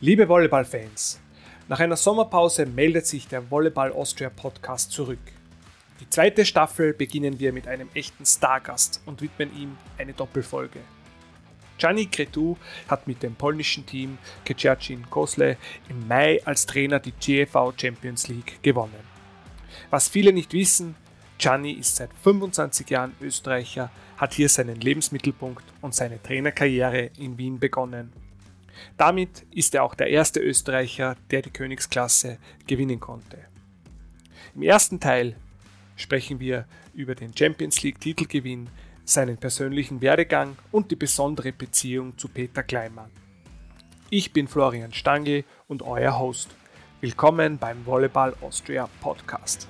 Liebe Volleyball-Fans, nach einer Sommerpause meldet sich der Volleyball Austria Podcast zurück. Die zweite Staffel beginnen wir mit einem echten Stargast und widmen ihm eine Doppelfolge. Gianni Cretu hat mit dem polnischen Team Keciacin Kosle im Mai als Trainer die GFV Champions League gewonnen. Was viele nicht wissen, Gianni ist seit 25 Jahren Österreicher, hat hier seinen Lebensmittelpunkt und seine Trainerkarriere in Wien begonnen damit ist er auch der erste Österreicher, der die Königsklasse gewinnen konnte. Im ersten Teil sprechen wir über den Champions League Titelgewinn, seinen persönlichen Werdegang und die besondere Beziehung zu Peter Kleinmann. Ich bin Florian Stangl und euer Host. Willkommen beim Volleyball Austria Podcast.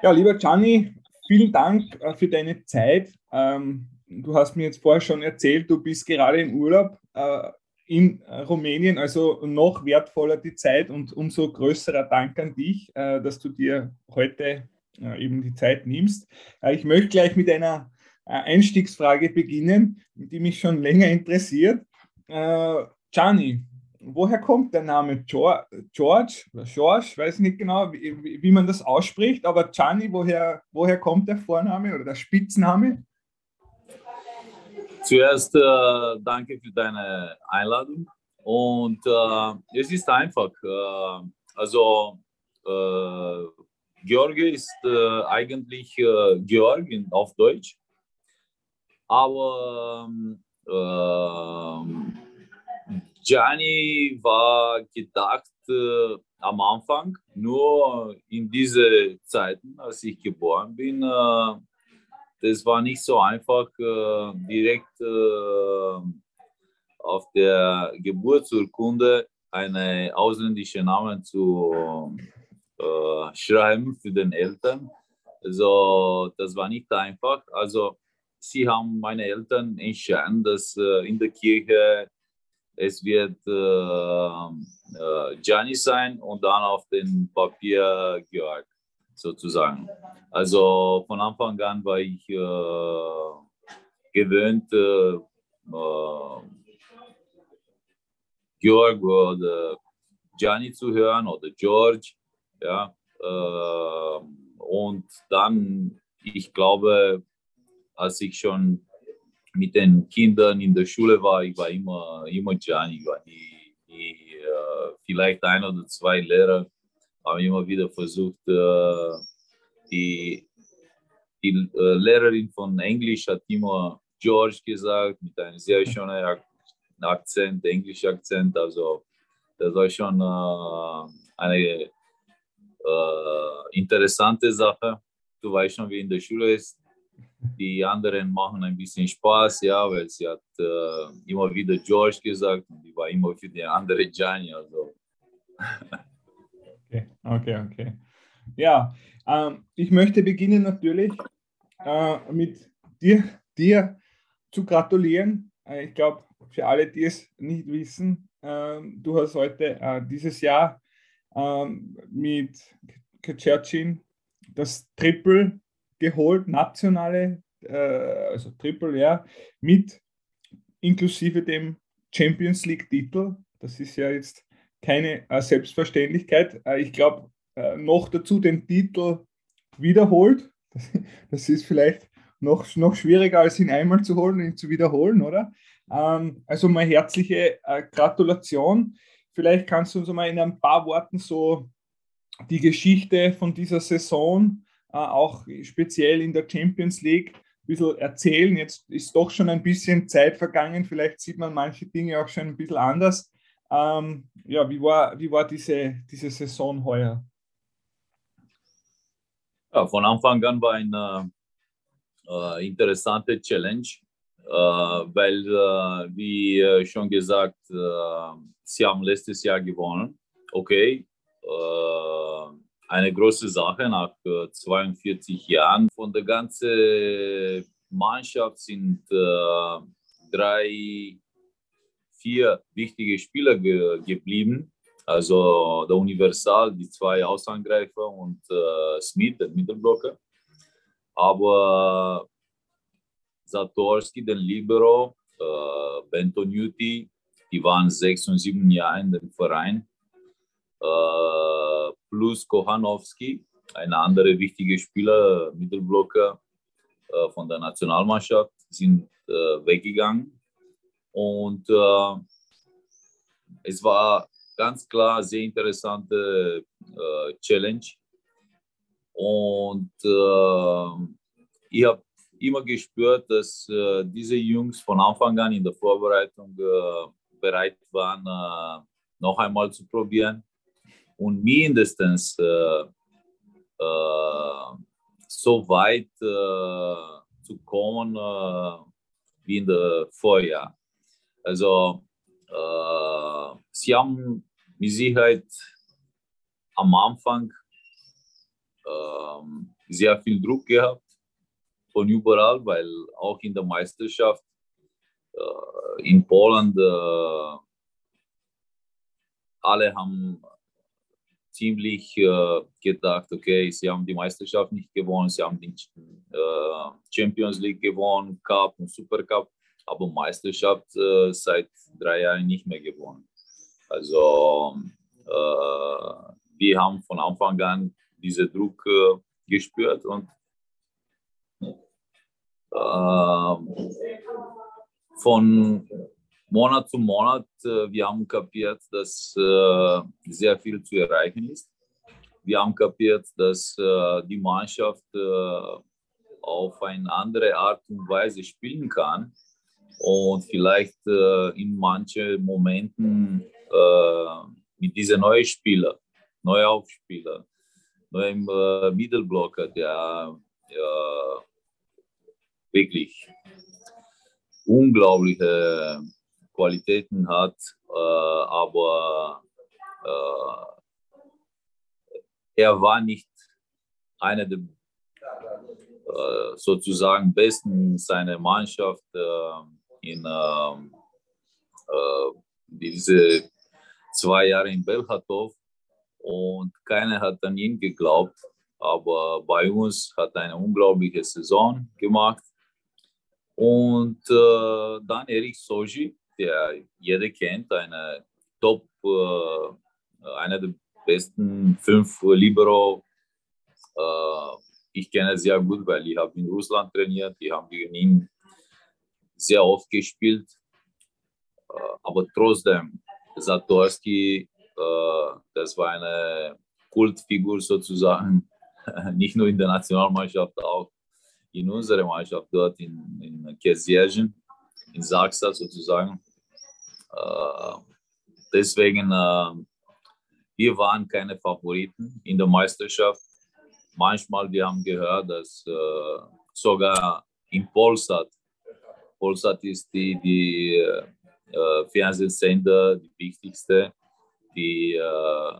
Ja, lieber Gianni, vielen Dank äh, für deine Zeit. Ähm, du hast mir jetzt vorher schon erzählt, du bist gerade im Urlaub äh, in Rumänien, also noch wertvoller die Zeit und umso größerer Dank an dich, äh, dass du dir heute eben die Zeit nimmst. Ich möchte gleich mit einer Einstiegsfrage beginnen, die mich schon länger interessiert. Gianni, woher kommt der Name George? George, weiß nicht genau, wie, wie, man das ausspricht, aber Gianni, woher, woher kommt der Vorname oder der Spitzname? Zuerst äh, danke für deine Einladung. Und äh, es ist einfach. Äh, also, äh, George ist äh, eigentlich äh, Georg auf Deutsch. Aber ähm, Gianni war gedacht äh, am Anfang, nur in diese Zeiten, als ich geboren bin, äh, das war nicht so einfach, äh, direkt äh, auf der Geburtsurkunde eine ausländische Namen zu äh, schreiben für den Eltern. Also das war nicht einfach. Also sie haben meine Eltern entschieden, dass äh, in der Kirche es wird äh, äh, Gianni sein und dann auf dem Papier Georg sozusagen. Also von Anfang an war ich äh, gewöhnt, äh, äh Georg oder Gianni zu hören oder George. Ja, äh, und dann, ich glaube, als ich schon mit den Kindern in der Schule war, ich war immer, immer Gianni. Ich die, die äh, vielleicht ein oder zwei Lehrer haben immer wieder versucht, äh, die, die äh, Lehrerin von Englisch hat immer George gesagt, mit einem sehr schönen Akzent, englischen Akzent. Also das war schon eine interessante Sache. Du weißt schon, wie in der Schule ist. Die anderen machen ein bisschen Spaß, ja, weil sie hat äh, immer wieder George gesagt und die war immer für die andere Gianni. Also. okay, okay, okay. Ja, ähm, ich möchte beginnen natürlich äh, mit dir, dir zu gratulieren. Äh, ich glaube, für alle, die es nicht wissen, ähm, du hast heute äh, dieses Jahr ähm, mit Kachercin das Triple geholt, nationale, äh, also Triple R, mit inklusive dem Champions League-Titel. Das ist ja jetzt keine äh, Selbstverständlichkeit. Äh, ich glaube, äh, noch dazu den Titel wiederholt. Das, das, ist vielleicht noch, noch schwieriger, als ihn einmal zu holen und ihn zu wiederholen, oder? Ähm, also mal herzliche äh, Gratulation. Vielleicht kannst du uns mal in ein paar Worten so die Geschichte von dieser Saison auch speziell in der Champions League ein bisschen erzählen. Jetzt ist doch schon ein bisschen Zeit vergangen, vielleicht sieht man manche Dinge auch schon ein bisschen anders. Ähm, ja, wie war, wie war diese, diese Saison heuer? Ja, von Anfang an war eine äh, interessante Challenge, äh, weil, äh, wie äh, schon gesagt, äh, sie haben letztes Jahr gewonnen. Okay, äh, eine große Sache nach 42 Jahren. Von der ganzen Mannschaft sind äh, drei, vier wichtige Spieler ge geblieben. Also der Universal, die zwei Außangreifer und äh, Smith, der Mittelblocker. aber Satorski, den Libero, äh, Bentonuti, die waren sechs und sieben Jahre in dem Verein, äh, plus Kochanowski, ein anderer wichtiger Spieler, Mittelblocker äh, von der Nationalmannschaft, sind äh, weggegangen. Und äh, es war ganz klar sehr interessante Challenge. Und ich habe immer gespürt, dass diese Jungs von Anfang an in der Vorbereitung bereit waren, noch einmal zu probieren und mindestens äh, äh, so weit äh, zu kommen wie in der Vorjahr. Also sie haben mit Sicherheit am Anfang sehr viel Druck gehabt von überall, weil auch in der Meisterschaft in Polen alle haben ziemlich äh, gedacht, okay, sie haben die Meisterschaft nicht gewonnen, sie haben die äh, Champions League gewonnen, Cup und Supercup, aber Meisterschaft äh, seit drei Jahren nicht mehr gewonnen. Also äh, wir haben von Anfang an diesen Druck gespürt und ähm, von Monat zu Monat, äh, wir haben kapiert, dass äh, sehr viel zu erreichen ist. Wir haben kapiert, dass äh, die Mannschaft auf eine andere Art und Weise spielen kann und vielleicht in manchen Momenten mit diesen neuen Spielern, neuen Aufspieler, neuen Mittelblocker, der wirklich unglaubliche Qualitäten hat, äh, aber äh, er war nicht einer der äh, sozusagen besten seiner Mannschaft in ähm, äh, diese zwei Jahre in Belchatov und keiner hat an ihn geglaubt. Aber bei uns hat eine unglaubliche Saison gemacht und äh, dann Erik Soji, der jeder kennt, eine Top, äh, einer der besten fünf Libero. Äh, ich kenne sehr gut, weil ich habe in Russland trainiert. Die haben gegen ihn sehr oft gespielt. Äh, aber trotzdem, Satorski, äh, das war eine Kultfigur sozusagen, nicht nur in der Nationalmannschaft, auch in unserer Mannschaft dort in, in Kesiergen, in Sachsen sozusagen. Äh, deswegen, äh, wir waren keine Favoriten in der Meisterschaft. Manchmal, wir haben gehört, dass äh, sogar in Polsat, Polsat ist die, die äh, Fernsehsender, die wichtigste, die äh,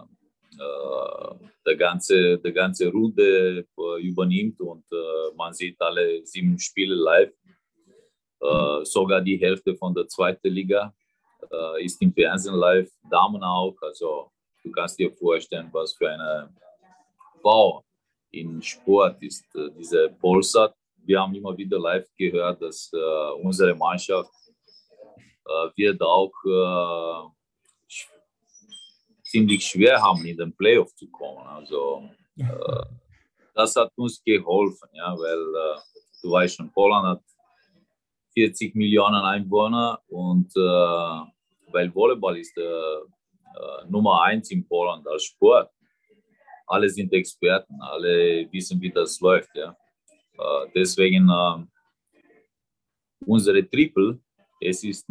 äh, der ganze, der ganze Runde äh, übernimmt und äh, man sieht alle sieben Spiele live. sogar die Hälfte von der zweiten Liga ist im Fernsehen live, Damen auch. Also du kannst dir vorstellen, was für eine Bau in Sport ist diese Polsat. Wir haben immer wieder live gehört, dass unsere Mannschaft wird auch ziemlich schwer haben, in den Playoff zu kommen. Also äh, das hat uns geholfen, ja, weil äh, du weißt schon, Polen hat 40 Millionen Einwohner und äh, weil Volleyball ist äh, Nummer eins in Polen als Sport. Alle sind Experten, alle wissen, wie das läuft. Ja. Äh, deswegen äh, unsere Triple, es ist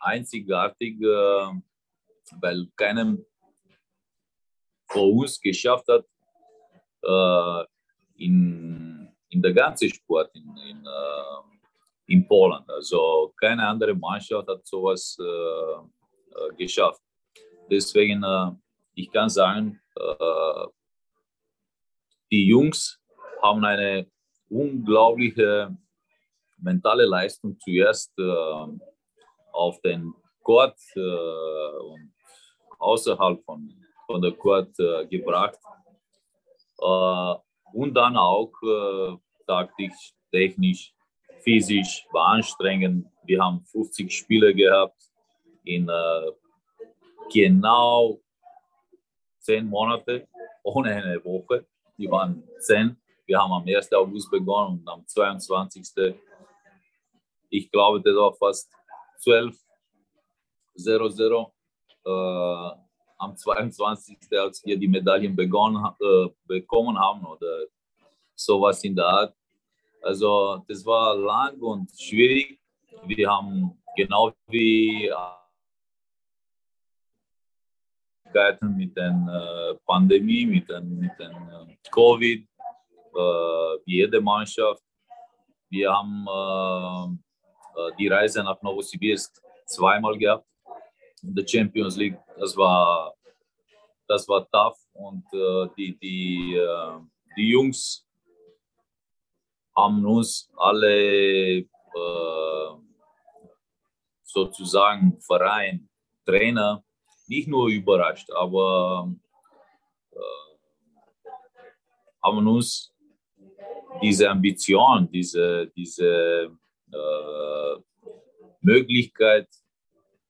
einzigartig weil keinem vor uns geschafft hat, äh, in, in der ganzen Sport in, in, äh, in Polen. Also keine andere Mannschaft hat sowas äh, äh geschafft. Deswegen, äh, ich kann sagen, äh, die Jungs haben eine unglaubliche mentale Leistung zuerst auf den Court und außerhalb von, von der Court äh, gebracht. Und dann auch äh, taktisch, technisch, physisch war anstrengend. Wir haben 50 Spiele gehabt in äh, genau zehn Monate ohne eine Woche. Die waren zehn. Wir haben am 1. August begonnen und am 22. Ich glaube, das war fast 12 0-0. Äh, am 22. als wir die Medaillen begonnen, äh, bekommen haben oder sowas in der Art. Also das war lang und schwierig. Wir haben genau wie mit der äh, Pandemie, mit dem mit den äh, Covid, äh, wie jede Mannschaft. Wir haben die Reise nach Novosibirsk zweimal gehabt in der Champions League. Das war, das war tough und die, die, die Jungs haben uns alle sozusagen Verein, Trainer nicht nur überrascht, aber äh, haben uns diese Ambition, diese, diese äh, Möglichkeit,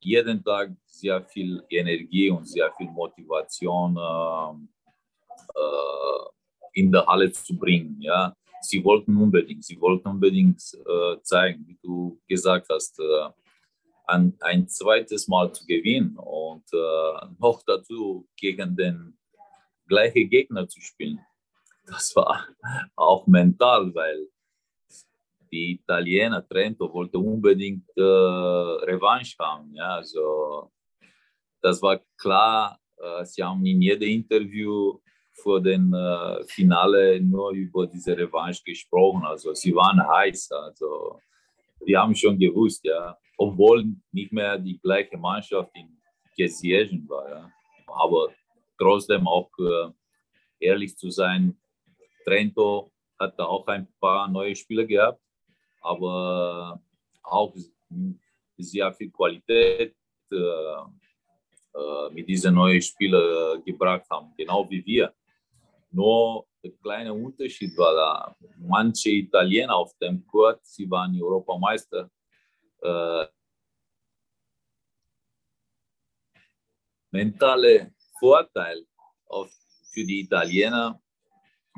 jeden Tag sehr viel Energie und sehr viel Motivation äh, äh, in der Halle zu bringen. Ja. Sie wollten unbedingt, sie wollten unbedingt äh, zeigen, wie du gesagt hast, äh, ein, ein zweites Mal zu gewinnen und noch dazu gegen den gleichen Gegner zu spielen. Das war auch mental, weil die Italiener Trento wollte unbedingt äh, Revanche haben. Ja, also das war klar. Äh, sie haben in jedem Interview vor dem äh, Finale nur über diese Revanche gesprochen. Also sie waren heiß. Also wir haben schon gewusst, ja, obwohl nicht mehr die gleiche Mannschaft in Gesiechen war. Ja. Aber trotzdem auch äh, ehrlich zu sein, Trento hat da auch ein paar neue Spieler gehabt, aber auch sehr viel Qualität äh, äh, mit diesen neuen Spielern gebracht haben, genau wie wir. Nur der kleine Unterschied war da, manche Italiener auf dem Court, sie waren Europameister, äh, mentale Vorteil auf, für die Italiener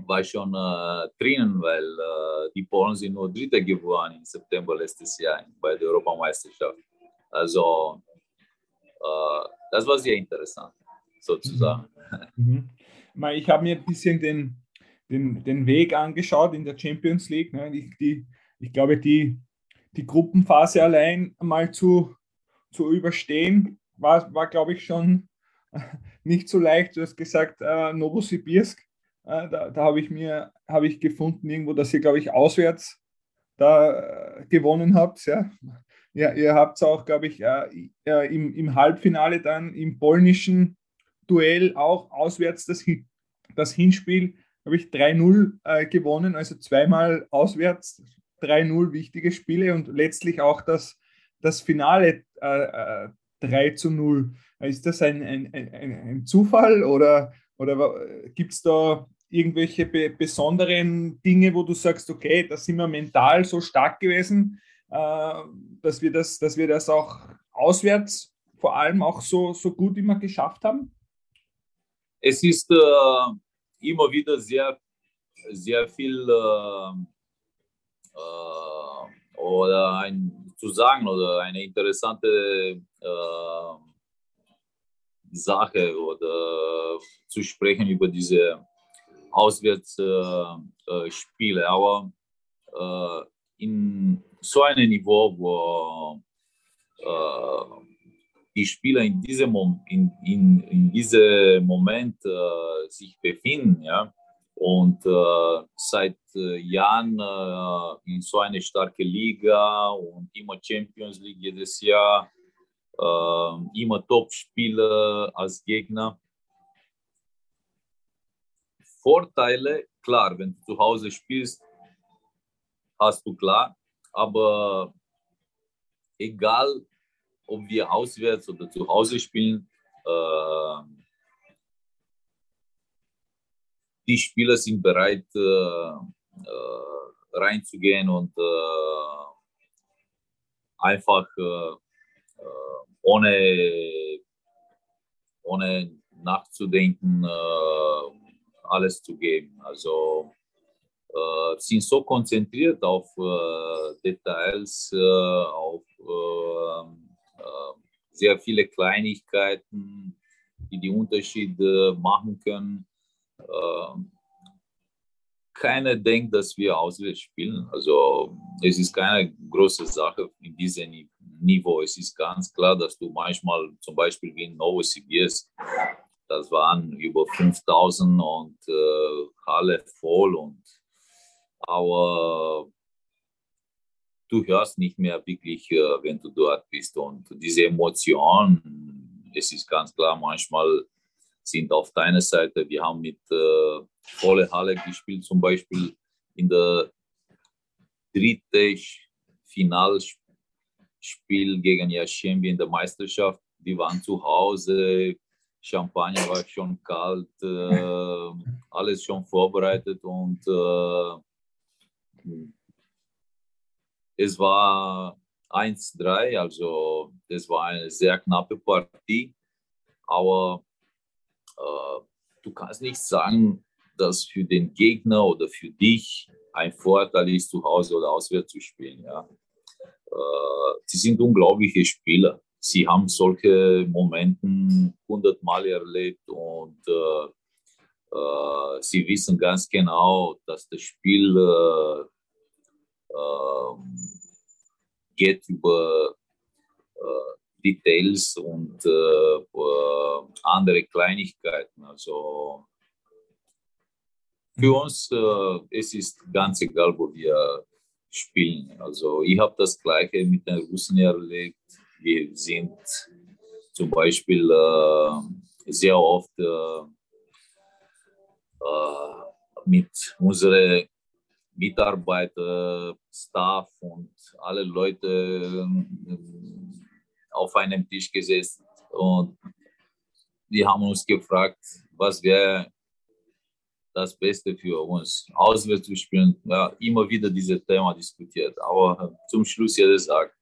war schon äh, drinnen, weil äh, die Polen sind nur Dritte geworden im September letztes Jahr bei der Europameisterschaft. Also äh, das war sehr interessant, sozusagen. Mhm. Mhm. Ich habe mir ein bisschen den, den, den Weg angeschaut in der Champions League. Ne? Ich, die, ich glaube, die, die Gruppenphase allein mal zu, zu überstehen, war, war glaube ich, schon nicht so leicht. Du hast gesagt, äh, Novosibirsk, äh, da, da habe ich mir habe ich gefunden irgendwo, dass ihr, glaube ich, auswärts da äh, gewonnen habt. Ja? ja, ihr habt auch, glaube ich, äh, im, im Halbfinale dann im polnischen Duell auch auswärts das, das Hinspiel, habe ich 3-0 äh, gewonnen, also zweimal auswärts 3-0 wichtige Spiele und letztlich auch das, das Finale äh, 3 äh, zu 0. Ist das ein, ein, ein, ein Zufall oder, oder gibt es da irgendwelche be besonderen Dinge, wo du sagst, okay, da sind wir mental so stark gewesen, äh, dass, wir das, dass wir das auch auswärts vor allem auch so, so gut immer geschafft haben? Es ist äh, immer wieder sehr, sehr viel äh, äh, oder ein, zu sagen oder eine interessante äh, Sache oder zu sprechen über diese Auswärtsspiele. Äh, Aber äh, in so einem Niveau, wo äh, die Spieler in diesem, in, in, in diesem Moment äh, sich befinden, ja, und äh, seit äh, Jahren in so eine starke Liga und immer Champions League jedes Jahr, immer Top-Spieler als Gegner. Vorteile, klar, wenn du zu Hause spielst, hast du klar, aber egal, ob wir auswärts oder zu Hause spielen, äh, die Spieler sind bereit reinzugehen und einfach ohne, ohne nachzudenken alles zu geben. Also äh, sind so konzentriert auf äh, Details, äh, auf sehr viele Kleinigkeiten, die die Unterschiede machen können. keiner denkt, dass wir auswärts spielen. Also es ist keine große Sache in diesem Niveau. Es ist ganz klar, dass du manchmal zum Beispiel wie in Novosibirsk das waren über 5000 und äh, Halle voll und aber du hörst nicht mehr wirklich, äh, wenn du dort bist und diese Emotionen, es ist ganz klar, manchmal sind auf deiner Seite. Wir haben mit äh, volle Halle gespielt, zum Beispiel in der dritten Finalspiel gegen Yashembi in der Meisterschaft. Wir waren zu Hause, Champagner war schon kalt, äh, alles schon vorbereitet und äh, es war 1-3, also das war eine sehr knappe Partie, aber äh, du kannst nicht sagen, dass für den Gegner oder für dich ein Vorteil ist, zu Hause oder auswärts zu spielen. Ja. Äh, sie sind unglaubliche Spieler sie haben solche Momente hundertmal erlebt und äh, äh, sie wissen ganz genau, dass das Spiel äh, ähm, geht über äh, Details und äh, äh, andere Kleinigkeiten. Also für mhm. uns es ist ganz egal, wo wir spielen. Also ich habe das Gleiche mit den Russen erlebt wir sind zum Beispiel äh, sehr oft äh, äh, mit unseren Mitarbeiter, Staff und alle Leute äh, auf einem Tisch gesessen und wir haben uns gefragt, was wäre das Beste für uns, auswärts zu spielen. Ja, immer wieder dieses Thema diskutiert, aber zum Schluss jeder sagt,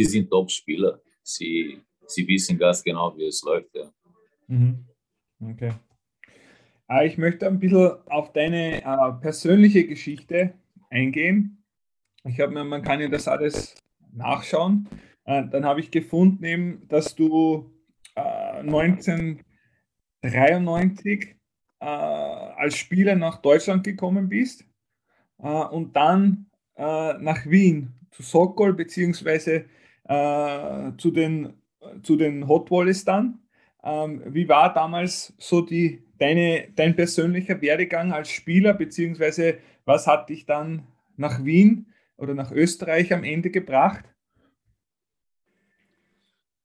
die sind Top-Spieler. Sie, sie wissen ganz genau, wie es läuft. Ja. Mhm. Okay. Äh, ich möchte ein bisschen auf deine äh, persönliche Geschichte eingehen. Ich habe mir, man kann ja das alles nachschauen. Äh, dann habe ich gefunden, eben, dass du äh, 1993 äh, als Spieler nach Deutschland gekommen bist äh, und dann nach Wien zu Sokol beziehungsweise äh, zu, den, zu den Hot Wallets dann. Ähm, wie war damals so die, deine, dein persönlicher Werdegang als Spieler, beziehungsweise was hat dich dann nach Wien oder nach Österreich am Ende gebracht?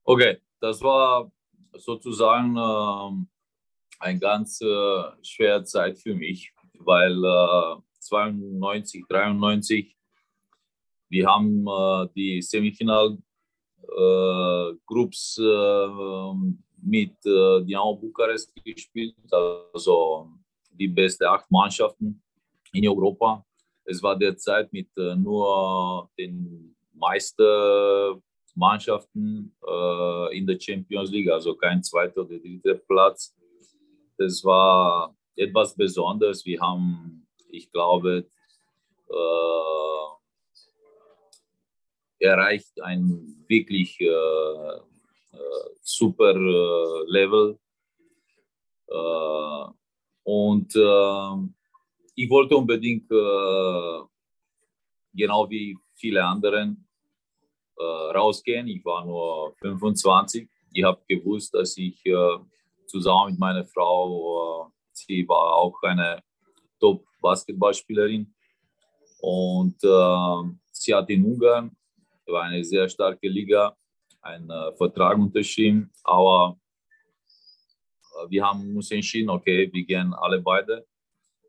Okay, das war sozusagen äh, eine ganz äh, schwere Zeit für mich, weil äh, 92, 93, wir haben äh, die Semifinal Groups äh, mit äh, Dinamo Bukarest gespielt, also die besten acht Mannschaften in Europa. Es war derzeit mit nur den meisten Mannschaften in der Champions League, also kein zweiter oder dritter Platz. Das war etwas Besonderes. Wir haben, ich glaube, erreicht ein wirklich äh, äh, super äh, Level. Äh, und äh, ich wollte unbedingt, äh, genau wie viele anderen, rausgehen. Ich war nur 25. Ich habe gewusst, dass ich zusammen mit meiner Frau, sie war auch eine Top-Basketballspielerin und sie hat in Ungarn war eine sehr starke Liga, ein äh, Vertrag unterschrieben, aber äh, wir haben uns entschieden, okay, wir gehen alle beide.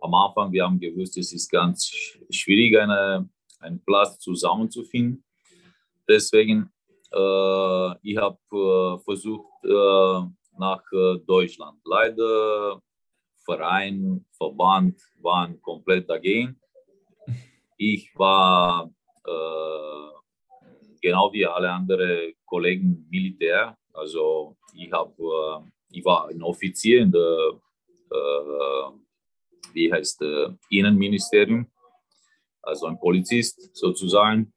Am Anfang, wir haben gewusst, es ist ganz schwierig, eine, einen Platz zusammenzufinden. Deswegen, äh, ich habe äh, versucht, äh, nach äh, Deutschland. Leider Verein, Verband waren komplett dagegen. Ich war äh, genau wie alle anderen Kollegen Militär. Also ich, hab, äh, ich war ein Offizier in der, äh, wie heißt äh, Innenministerium, also ein Polizist sozusagen.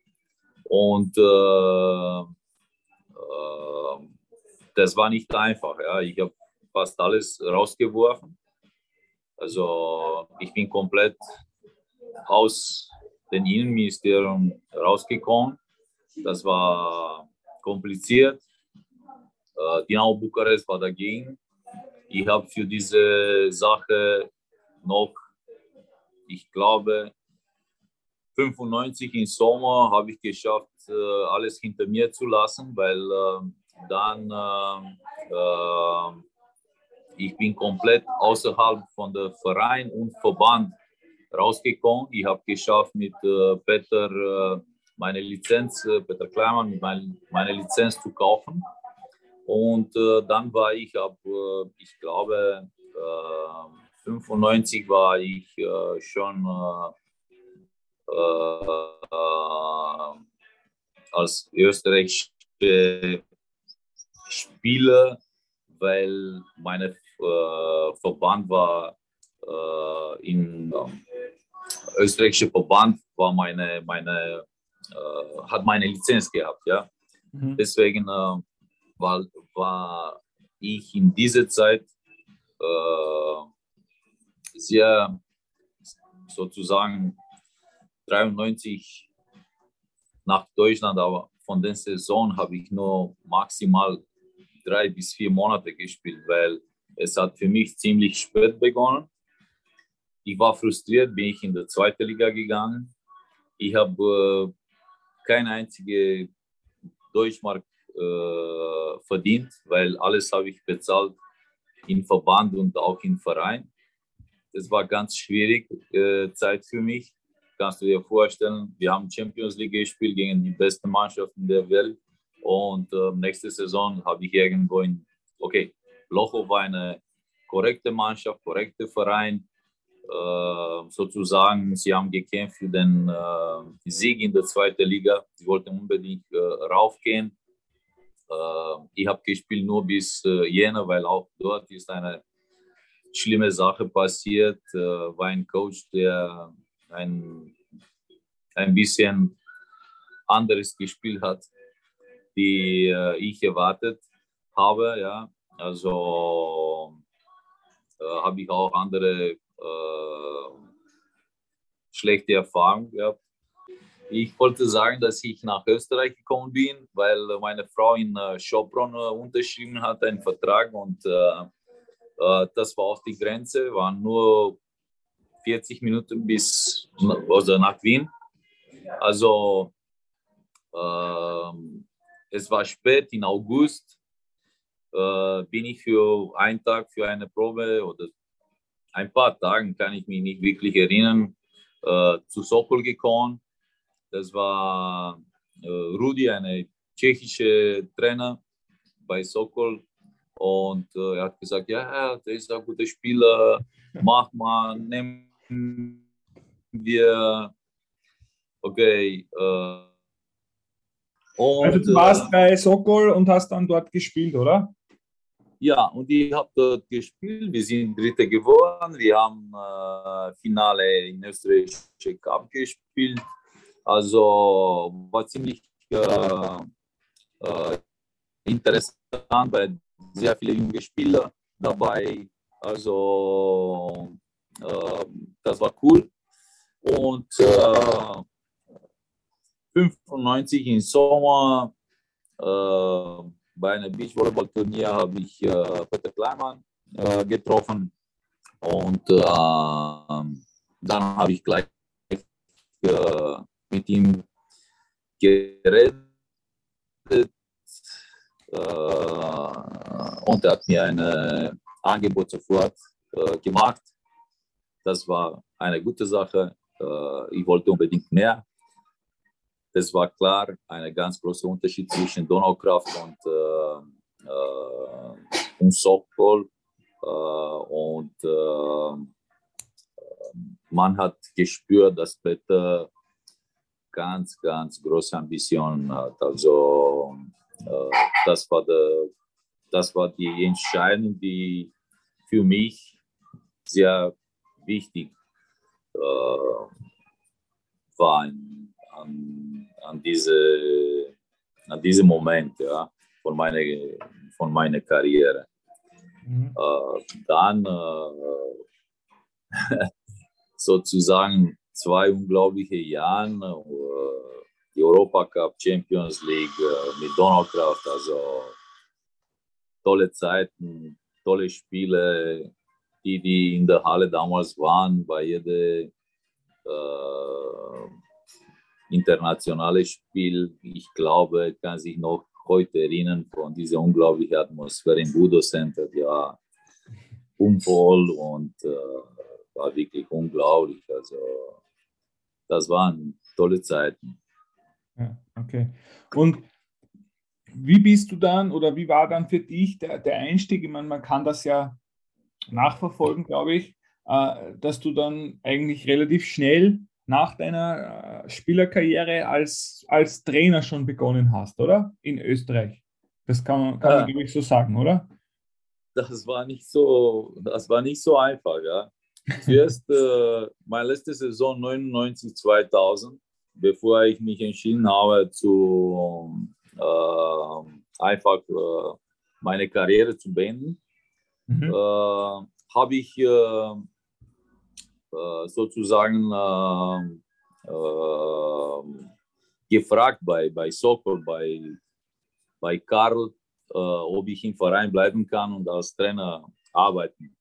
Und äh, äh, das war nicht einfach. Ja. Ich habe fast alles rausgeworfen. Also ich bin komplett aus dem Innenministerium rausgekommen. Das war kompliziert. Äh, Dinamo Bukarest war dagegen. Ich habe für diese Sache noch, ich glaube, 95 im Sommer habe ich geschafft, äh, alles hinter mir zu lassen, weil äh, dann äh, ich bin komplett außerhalb von der Verein und Verband rausgekommen. Ich habe geschafft mit Peter meine Lizenz, Peter Kleimann, meine, Lizenz zu kaufen. Und dann war ich ab, ich glaube, 95 war ich schon äh, als österreichische Spieler, weil mein äh, Verband war äh, in äh, österreichischer Verband war meine meine äh, hat meine Lizenz gehabt, ja. Mhm. Deswegen äh, war, war ich in dieser Zeit äh, sehr sozusagen 93 nach Deutschland, aber von der Saison habe ich nur maximal drei bis vier Monate gespielt, weil es hat für mich ziemlich spät begonnen. Ich war frustriert, bin ich in die zweite Liga gegangen. Ich habe äh, keine einzige Deutschmark äh, verdient, weil alles habe ich bezahlt im Verband und auch im Verein. Das war ganz schwierig äh, Zeit für mich kannst du dir vorstellen, wir haben Champions League gespielt gegen die beste Mannschaft in der Welt. Und äh, nächste Saison habe ich irgendwo in, okay, Locho war eine korrekte Mannschaft, korrekter Verein. Äh, sozusagen, sie haben gekämpft für den äh, Sieg in der zweiten Liga. Sie wollten unbedingt äh, raufgehen. Ich habe gespielt nur bis äh, Jänner, weil auch dort ist eine schlimme Sache passiert. War ein Coach, der ein, ein bisschen anderes gespielt hat, die ich erwartet habe. Ja. Also äh, habe ich auch andere äh, schlechte Erfahrungen gehabt. Ich wollte sagen, dass ich nach Österreich gekommen bin, weil meine Frau in äh, Schopron äh, unterschrieben hat, einen Vertrag und äh, äh, das war auch die Grenze, waren nur 40 Minuten bis also nach Wien. Also äh, es war spät im August, äh, bin ich für einen Tag für eine Probe oder ein paar Tagen, kann ich mich nicht wirklich erinnern, äh, zu Sokol gekommen. Das war äh, Rudi, eine tschechische Trainer bei Sokol. Und äh, er hat gesagt, ja, der ist ein guter Spieler, mach mal, nimm wir, okay. Äh, und, also du warst äh, bei Sokol und hast dann dort gespielt, oder? Ja, und ich habe dort gespielt. Wir sind Dritte geworden. Wir haben äh, Finale in österreichische Cup gespielt. Also war ziemlich äh, äh, interessant, weil sehr viele junge Spieler dabei. Also ähm, das war cool. Und äh, 95 im Sommer äh, bei einem Beachvolleyball-Turnier habe ich äh, Peter Kleimann äh, getroffen. Und äh, dann habe ich gleich äh, mit ihm geredet. Äh, und er hat mir ein Angebot sofort gemacht. Das war eine gute Sache. Ich wollte unbedingt mehr. Das war klar, ein ganz großer Unterschied zwischen Donaukraft und, äh, äh, und Sokol. und man hat gespürt, dass Peter ganz, ganz große Ambitionen hat. Also das war der das war die Entscheidung, die für mich sehr wichtig äh, war an, diese, an diesem Moment ja, von, meiner, von meiner Karriere. Mhm. Äh, dann äh, sozusagen zwei unglaubliche Jahre, äh, die Europacup Champions League äh, mit Donaukraft, also tolle Zeiten, tolle Spiele, die, die in der Halle damals waren, bei jedem äh, internationale Spiel. Ich glaube, kann sich noch heute erinnern von dieser unglaublichen Atmosphäre im Budo Center. Ja, umvoll und äh, war wirklich unglaublich. Also, das waren tolle Zeiten. Ja, okay. Und wie bist du dann oder wie war dann für dich der, der Einstieg? Ich meine, man kann das ja nachverfolgen, glaube ich, äh, dass du dann eigentlich relativ schnell nach deiner äh, Spielerkarriere als, als Trainer schon begonnen hast, oder? In Österreich. Das kann man, kann man glaube ich, so sagen, oder? Das war nicht so, das war nicht so einfach, ja. Zuerst äh, meine letzte Saison 99, 2000, bevor ich mich entschieden habe zu äh, einfach äh, meine Karriere zu beenden, mhm. Äh, habe ich sozusagen gefragt bei, bei Sokol, bei, bei Karl, äh, ob ich im Verein bleiben kann und als Trainer arbeiten.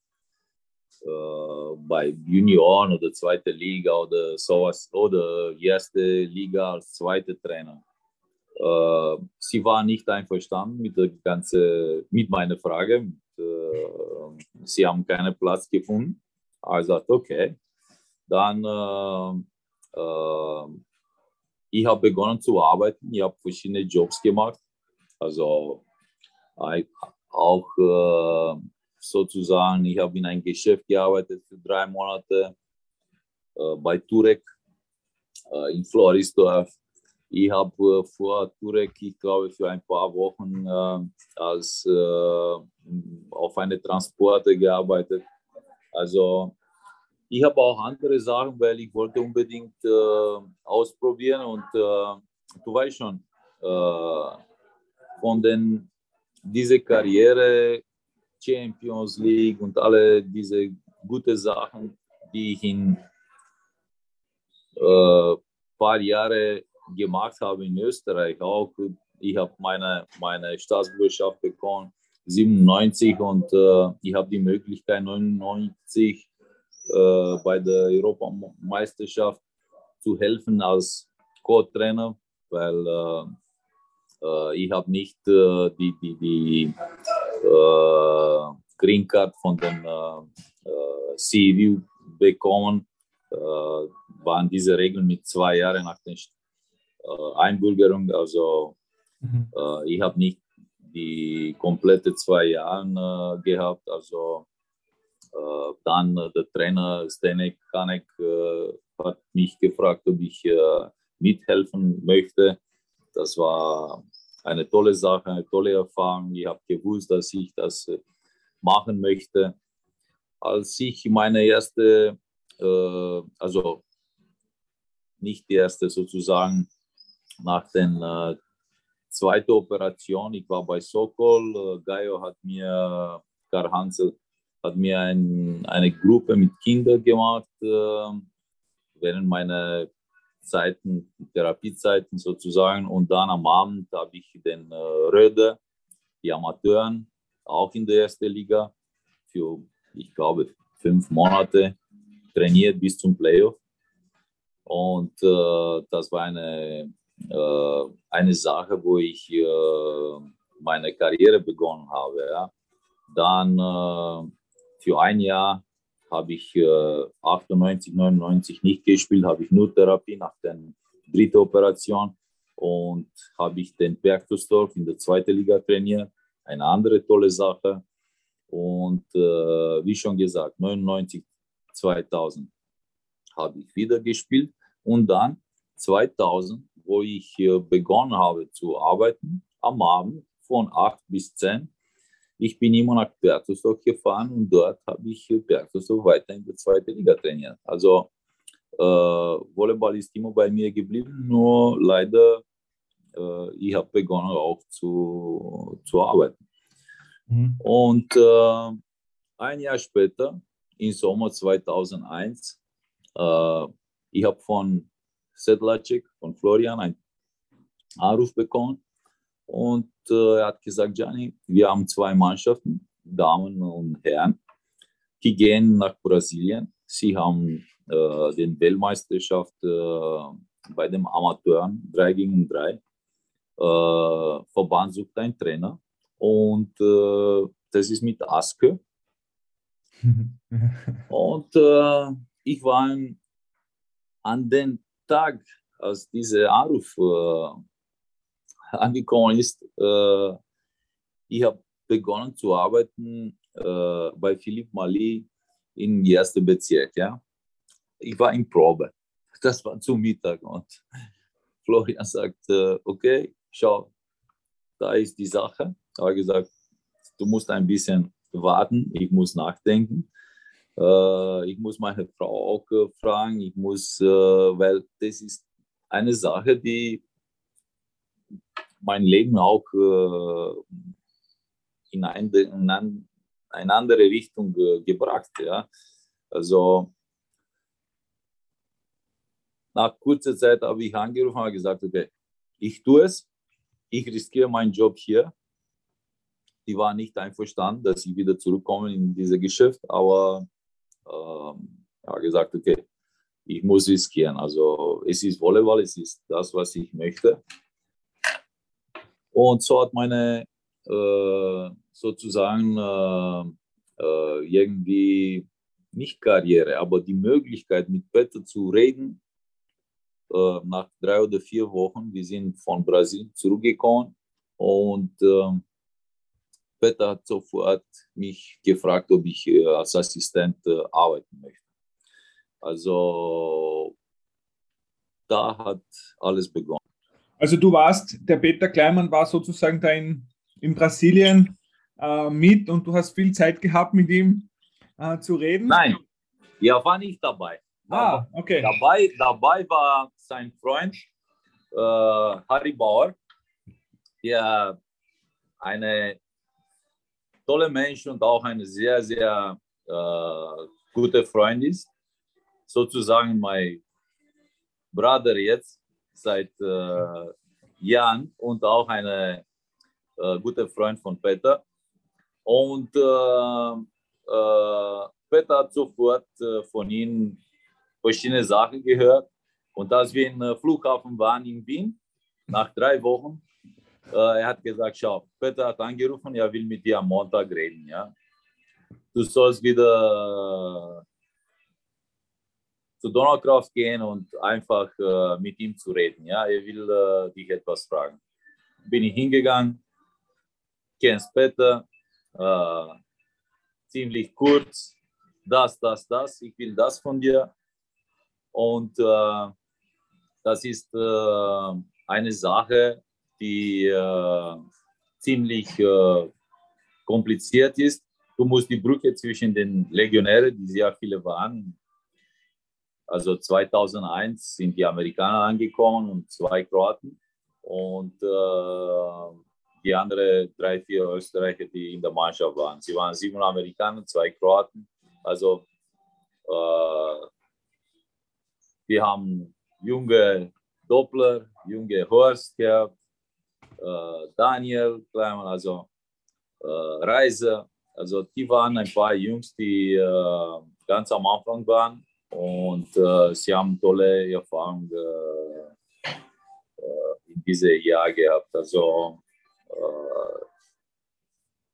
Äh, bei Junioren oder zweite Liga oder sowas oder erste Liga als zweiter Trainer. Äh, sie war nicht einverstanden mit der ganze, mit meiner Frage. Äh, sie haben keinen Platz gefunden. Also sagte, okay. Dann äh, äh, ich habe begonnen zu arbeiten. Ich habe verschiedene Jobs gemacht. Also auch äh, sozusagen, ich habe in einem Geschäft gearbeitet für drei Monate äh, bei Turek in Florisdorf ich habe vor Turek, ich glaube, für ein paar Wochen äh, als, äh, auf eine Transporte gearbeitet. Also ich habe auch andere Sachen, weil ich wollte unbedingt äh, ausprobieren und äh, du weißt schon, äh, von den diese Karriere, Champions League und alle diese guten Sachen, die ich in äh, paar Jahre gemacht habe in Österreich auch. Ich habe meine, meine Staatsbürgerschaft bekommen, 97 und äh, ich habe die Möglichkeit 99 äh, bei der Europameisterschaft zu helfen als Co-Trainer, weil äh, äh ich habe nicht äh, die, die, die äh, Green Card von dem CEU bekommen, waren diese Regeln mit zwei Jahren nach äh, Einbürgerung. Also mhm. Ich habe nicht die komplette zwei Jahre äh, gehabt. Also dann der Trainer Stenek Kanek hat mich gefragt, ob ich mithelfen möchte. Das war eine tolle Sache, eine tolle Erfahrung. Ich habe gewusst, dass ich das machen möchte. Als ich meine erste, äh, also nicht die erste sozusagen, nach der äh, zweiten Operation, ich war bei Sokol, Gaio hat mir, Karl Hansel, hat mir ein, eine Gruppe mit Kindern gemacht, äh, während meiner Zeiten, Therapiezeiten sozusagen. Und dann am Abend habe ich den äh, Röde, die Amateuren, auch in der ersten Liga, für, ich glaube, fünf Monate trainiert bis zum Playoff. Und äh, das war eine eine Sache, wo ich äh, meine Karriere begonnen habe. Ja. Dann äh, für ein Jahr habe ich 98, 99 nicht gespielt, habe ich nur Therapie nach der dritten Operation und habe ich den Bergtusdorf in der zweiten Liga trainiert. Eine andere tolle Sache. Und äh, wie schon gesagt, 99, 2000 habe ich wieder gespielt. Und dann 2000, wo ich begonnen habe zu arbeiten, am Abend von 8 bis 10. Ich bin immer nach Berchtesgaden gefahren und dort habe ich Berchtesgaden weiter in der zweiten Liga trainiert. Also äh, Volleyball ist immer bei mir geblieben, nur leider äh, ich habe begonnen auch zu, zu arbeiten. Mhm. Und äh, ein Jahr später, im Sommer 2001, äh, ich habe von Sedlacek, von Florian, einen Anruf bekommen. Und äh, er hat gesagt, Gianni, wir haben zwei Mannschaften, Damen und Herren, die gehen nach Brasilien. Sie haben äh, den Weltmeisterschaft äh, bei den Amateuren 3 gegen 3. Äh, Verband sucht einen Trainer und äh, das ist mit Aske. und äh, ich war an den Tag, als dieser Anruf äh, angekommen ist, äh, ich habe begonnen zu arbeiten äh, bei Philipp Mali im ersten Bezirk. Ja? Ich war in Probe. Das war zum Mittag und Florian sagt, äh, okay, schau, da ist die Sache. Ich habe gesagt, du musst ein bisschen warten, ich muss nachdenken. Äh, ich muss meine Frau auch äh, fragen, ich muss, äh, weil das ist eine Sache, die mein Leben auch in, ein, in eine andere Richtung gebracht. Ja. Also nach kurzer Zeit habe ich angerufen und gesagt, okay, ich tue es, ich riskiere meinen Job hier. Die war nicht einverstanden, dass ich wieder zurückkomme in dieses Geschäft, aber ja, gesagt, okay, ich muss riskieren. Also es ist Volleyball, es ist das, was ich möchte. Und so hat meine äh, sozusagen äh, äh, irgendwie nicht Karriere, aber die Möglichkeit mit Peter zu reden, äh, nach drei oder vier Wochen, wir sind von Brasilien zurückgekommen und äh, Peter hat sofort mich gefragt, ob ich äh, als Assistent äh, arbeiten möchte. Also da hat alles begonnen. Also du warst, der Peter Kleimann war sozusagen da in, in Brasilien äh, mit und du hast viel Zeit gehabt, mit ihm äh, zu reden? Nein, er war nicht dabei. Ah, okay. Dabei, dabei war sein Freund äh, Harry Bauer, der eine tolle Mensch und auch ein sehr, sehr äh, guter Freund ist. Sozusagen mein Bruder jetzt seit äh, Jahren und auch ein äh, guter Freund von Peter. Und äh, äh, Peter hat sofort äh, von ihm verschiedene Sachen gehört. Und als wir im Flughafen waren in Wien, nach drei Wochen, er hat gesagt, schau, Peter hat angerufen, er will mit dir am Montag reden. Ja? Du sollst wieder zu Donaukraft gehen und einfach äh, mit ihm zu reden. Ja? Er will äh, dich etwas fragen. Bin ich hingegangen, kennst Peter, äh, ziemlich kurz, das, das, das, ich will das von dir. Und äh, das ist äh, eine Sache, die äh, ziemlich äh, kompliziert ist. Du musst die Brücke zwischen den Legionären, die sehr viele waren, also 2001 sind die Amerikaner angekommen und zwei Kroaten und äh, die anderen drei, vier Österreicher, die in der Mannschaft waren. Sie waren sieben Amerikaner, zwei Kroaten. Also äh, wir haben junge Doppler, junge Horst gehabt, Daniel Kleimann, also äh, Reise. Also die waren ein paar Jungs, die äh, ganz am Anfang waren und äh, sie haben tolle Erfahrungen äh, äh, in diesem Jahr gehabt. Also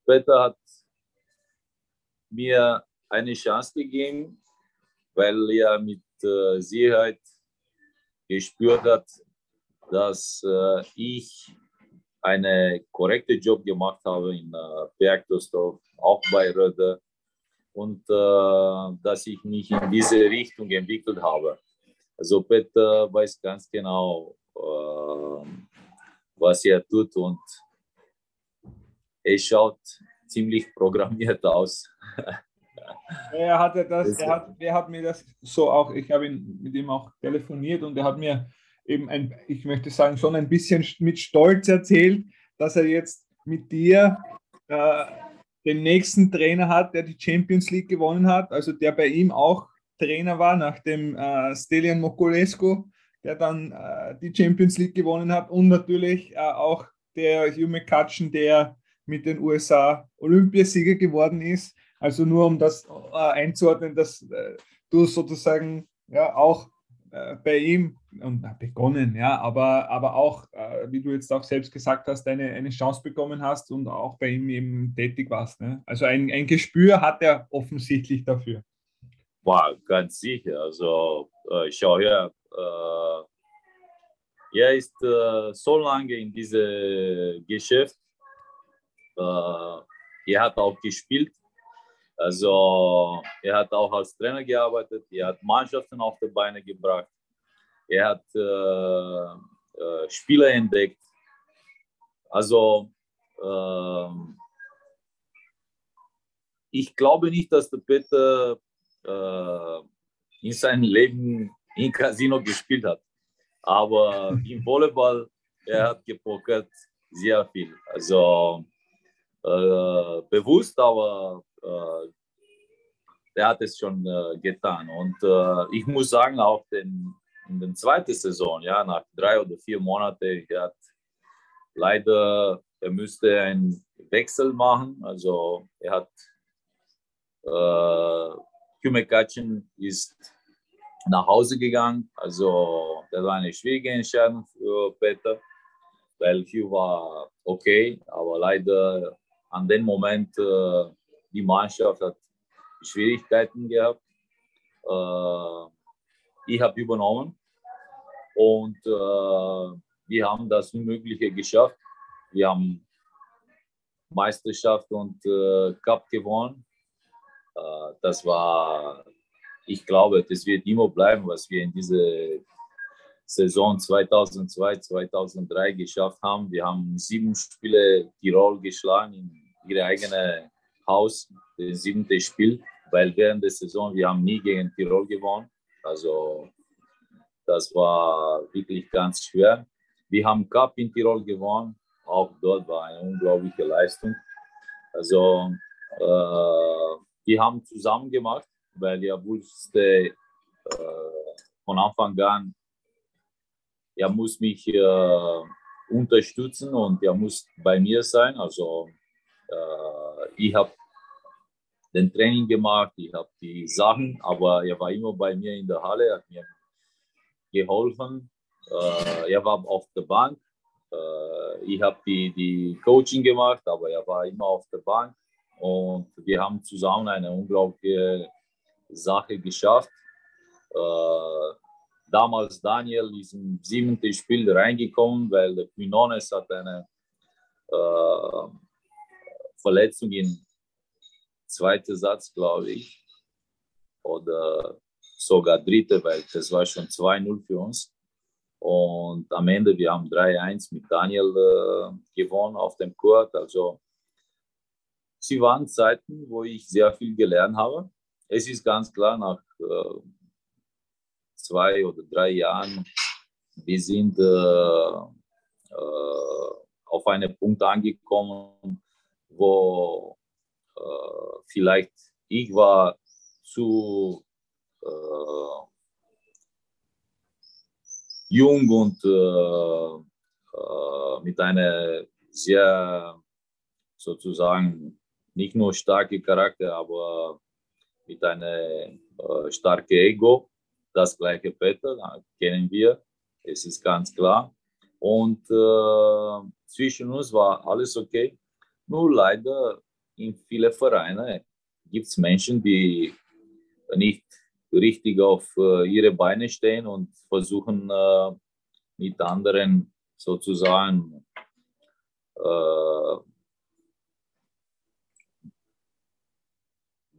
Peter hat mir eine Chance gegeben, weil er mit Sicherheit gespürt hat, dass ich einen korrekten Job gemacht habe in äh, Bergdorf, auch bei Röde und äh, dass ich mich in diese Richtung entwickelt habe. Also Peter weiß ganz genau, äh, was er tut und er schaut ziemlich programmiert aus. Er hatte das, er hat, er hat mir das so auch, ich habe ihn mit ihm auch telefoniert und er hat mir eben ein, ich möchte sagen, schon ein bisschen mit Stolz erzählt, dass er jetzt mit dir äh, den nächsten Trainer hat, der die Champions League gewonnen hat, also der bei ihm auch Trainer war nach dem äh, Stelian Mokulescu, der dann äh, die Champions League gewonnen hat und natürlich äh, auch der Hugh McCutcheon, der mit den USA Olympiasieger geworden ist. Also nur um das äh, einzuordnen, dass äh, du sozusagen ja auch äh, bei ihm und begonnen, ja, aber, aber auch, äh, wie du jetzt auch selbst gesagt hast, eine, eine Chance bekommen hast und auch bei ihm eben tätig warst. Ne? Also ein, ein Gespür hat er offensichtlich dafür. War ganz sicher. Also äh, schau her, äh, er ist äh, so lange in diesem Geschäft. Äh, er hat auch gespielt. Also er hat auch als Trainer gearbeitet. Er hat Mannschaften auf die Beine gebracht. Er hat äh, äh, Spieler entdeckt. Also ähm, ich glaube nicht, dass der Peter äh, in seinem Leben in Casino gespielt hat. Aber im Volleyball, er hat gepokert sehr viel. Also äh, bewusst, aber äh, er hat es schon äh, getan. Und äh, ich muss sagen, auch den, in der zweiten Saison, ja, nach drei oder vier Monaten, er hat leider, er müsste einen Wechsel machen. Also er hat äh, Kümekatschen ist nach Hause gegangen. Also das war eine schwierige Entscheidung für Peter, weil Hugh war okay, aber leider an dem Moment äh, die Mannschaft hat Schwierigkeiten gehabt. Äh, ich habe übernommen und äh, wir haben das Unmögliche geschafft. Wir haben Meisterschaft und äh, Cup gewonnen. Das war, ich glaube, das wird immer bleiben, was wir in dieser Saison 2002, 2003 geschafft haben. Wir haben sieben Spiele Tirol geschlagen in ihr eigenes Haus, das siebte Spiel, weil während der Saison wir haben nie gegen Tirol gewonnen. Also das war wirklich ganz schwer. Wir haben Cup in Tirol gewonnen, auch dort war eine unglaubliche Leistung. Also äh, die haben zusammen gemacht, weil er wusste äh, von Anfang an, er muss mich äh, unterstützen und er muss bei mir sein. Also ich habe den Training gemacht, ich habe die Sachen, aber er war immer bei mir in der Halle, hat mir geholfen. Äh, er war auf der Bank. Äh, ich habe die, die Coaching gemacht, aber er war immer auf der Bank. Und wir haben zusammen eine unglaubliche Sache geschafft. Äh, damals Daniel ist im siebten Spiel reingekommen, weil der Quinones hat eine Verletzung im zweiten Satz, glaube ich. Oder sogar dritte, weil das war schon 2-0 für uns. Und am Ende, wir haben 3-1 mit Daniel äh, gewonnen auf dem Court. Also sie waren Zeiten, wo ich sehr viel gelernt habe. Es ist ganz klar, nach äh, zwei oder drei Jahren, wir sind äh, äh, auf einen Punkt angekommen, wo äh, vielleicht ich war zu äh, jung und äh, äh, mit einer sehr sozusagen nicht nur starke Charakter, aber mit einem äh, starken Ego. Das gleiche Peter kennen wir, es ist ganz klar. Und äh, zwischen uns war alles okay. Nur leider in vielen Vereinen gibt es Menschen, die nicht richtig auf äh, ihre Beine stehen und versuchen äh, mit anderen sozusagen äh,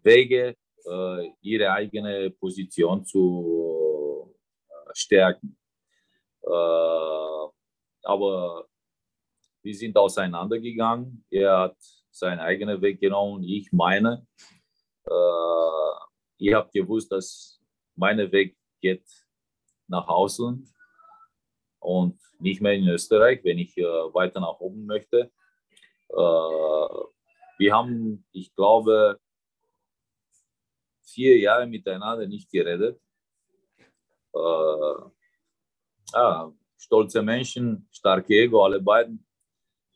Wege, ihre eigene Position zu stärken. Aber wir sind auseinandergegangen. Er hat seinen eigenen Weg genommen, ich meine. Äh, ich habe gewusst, dass mein Weg geht nach Ausland und nicht mehr in Österreich, wenn ich äh, weiter nach oben möchte. Äh, wir haben, ich glaube, vier Jahre miteinander nicht geredet. Äh, ja, stolze Menschen, starke Ego, alle beiden.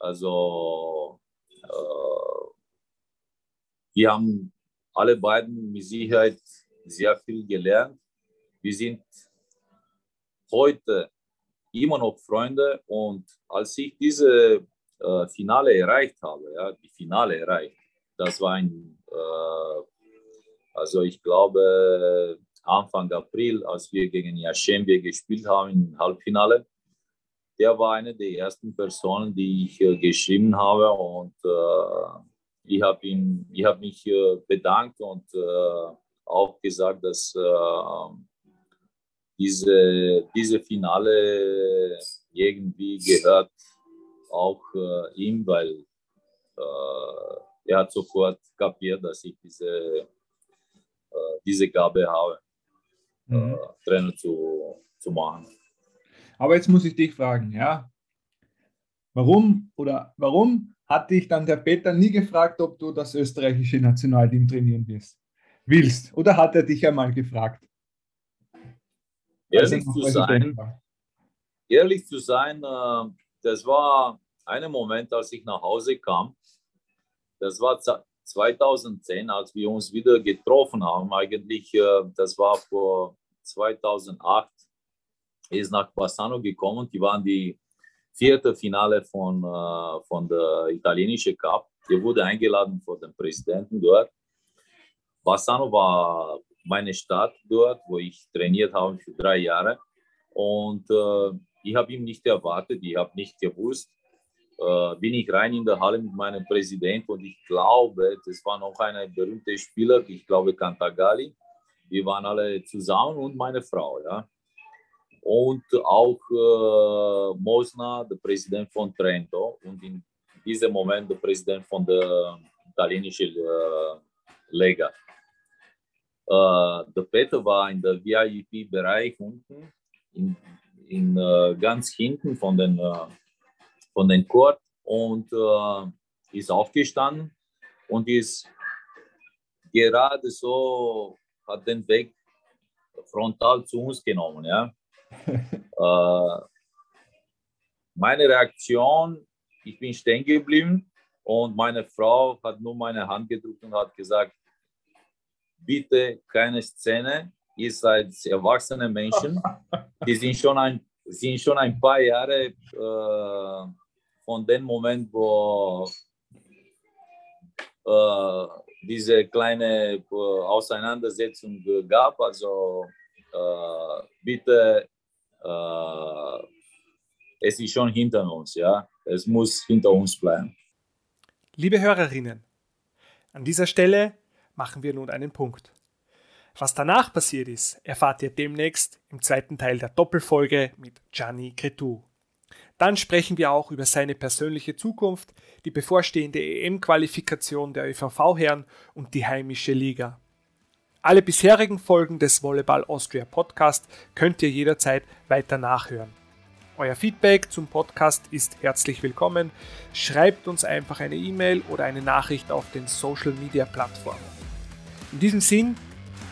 Also, äh, wir haben alle beiden mit Sicherheit sehr viel gelernt. Wir sind heute immer noch Freunde und als ich diese äh, Finale erreicht habe, ja, die Finale erreicht, das war ein, äh, also ich glaube Anfang April, als wir gegen Yashembe gespielt haben im Halbfinale, der war eine der ersten Personen, die ich äh, geschrieben habe und äh, ich habe habe mich äh, bedankt und äh, auch gesagt, dass äh, diese, diese Finale irgendwie gehört auch äh, ihm, weil er hat sofort kapiert, dass ich diese, diese Gabe habe, mhm. Trainer zu, zu machen. Aber jetzt muss ich dich fragen, ja, warum oder warum hat dich dann der Peter nie gefragt, ob du das österreichische Nationalteam trainieren willst? willst? Oder hat er dich einmal gefragt? Ehrlich zu sein, ehrlich zu sein, äh, das war ein Moment, als ich nach Hause kam. Das war 2010, als wir uns wieder getroffen haben. Eigentlich, äh, das war vor 2008, ist nach Bassano gekommen. Die waren die vierte Finale von, äh, von der italienischen Cup. Der wurde eingeladen von dem Präsidenten dort. Bassano war meine Stadt dort, wo ich trainiert habe für drei Jahre. Und äh, ich habe ihn nicht erwartet, ich habe nicht gewusst. Äh, bin ich rein in der Halle mit meinem Präsidenten und ich glaube, das war noch ein berühmter Spieler, ich glaube Cantagalli. Wir waren alle zusammen und meine Frau, ja. Und auch äh, Mosna, der Präsident von Trento und in diesem Moment der Präsident von der italienischen äh, Lega. Uh, der Peter war in der VIP-Bereich unten, in, in uh, ganz hinten von den, uh, von den Court und ist aufgestanden und ist gerade so, hat den Weg frontal zu uns genommen. Ja. Meine Reaktion, ich bin stehen geblieben und meine Frau hat nur meine Hand gedrückt und hat gesagt, bitte keine Szene. Ihr seid erwachsene Menschen. Die sind schon ein, sind schon ein paar Jahre äh, von dem Moment, wo äh, diese kleine äh, Auseinandersetzung gab. Also äh, bitte, äh, es ist schon hinter uns, ja. Es muss hinter uns bleiben. Liebe Hörerinnen, an dieser Stelle machen wir nun einen Punkt. Was danach passiert ist, erfahrt ihr demnächst im zweiten Teil der Doppelfolge mit Gianni Cretu. Dann sprechen wir auch über seine persönliche Zukunft, die bevorstehende EM-Qualifikation der ÖVV-Herren und die heimische Liga. Alle bisherigen Folgen des Volleyball Austria Podcast könnt ihr jederzeit weiter nachhören. Euer Feedback zum Podcast ist herzlich willkommen. Schreibt uns einfach eine E-Mail oder eine Nachricht auf den Social Media Plattformen. In diesem Sinn,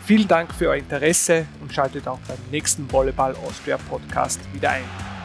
vielen Dank für euer Interesse und schaltet auch beim nächsten Volleyball Austria Podcast wieder ein.